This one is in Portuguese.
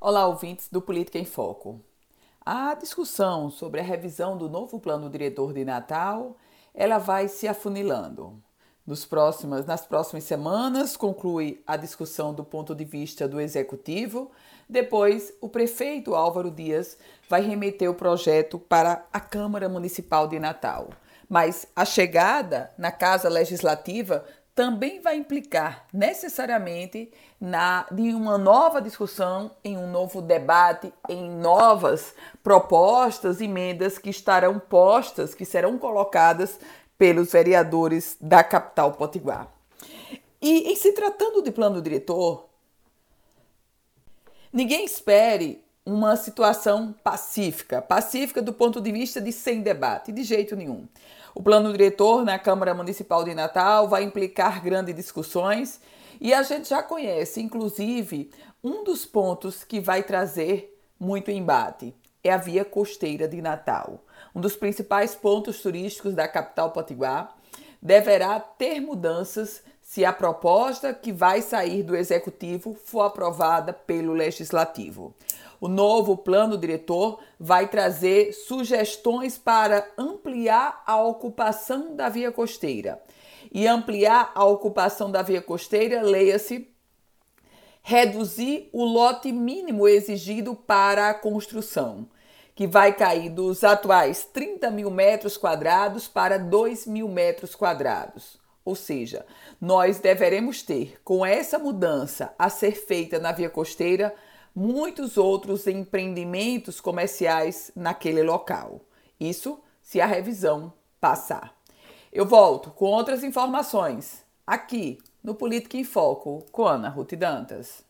Olá, ouvintes do Política em Foco. A discussão sobre a revisão do novo plano diretor de Natal, ela vai se afunilando. Nos nas próximas semanas, conclui a discussão do ponto de vista do executivo. Depois, o prefeito Álvaro Dias vai remeter o projeto para a Câmara Municipal de Natal. Mas a chegada na Casa Legislativa também vai implicar necessariamente na de uma nova discussão, em um novo debate, em novas propostas, emendas que estarão postas, que serão colocadas pelos vereadores da capital potiguar. E em se tratando de plano diretor, ninguém espere uma situação pacífica, pacífica do ponto de vista de sem debate, de jeito nenhum. O plano diretor na Câmara Municipal de Natal vai implicar grandes discussões e a gente já conhece, inclusive, um dos pontos que vai trazer muito embate é a via costeira de Natal. Um dos principais pontos turísticos da capital potiguar deverá ter mudanças se a proposta que vai sair do executivo for aprovada pelo legislativo. O novo plano diretor vai trazer sugestões para ampliar a ocupação da via costeira. E ampliar a ocupação da via costeira, leia-se, reduzir o lote mínimo exigido para a construção, que vai cair dos atuais 30 mil metros quadrados para 2 mil metros quadrados. Ou seja, nós deveremos ter, com essa mudança a ser feita na via costeira, muitos outros empreendimentos comerciais naquele local. Isso se a revisão passar. Eu volto com outras informações aqui no Política em Foco com Ana Ruth Dantas.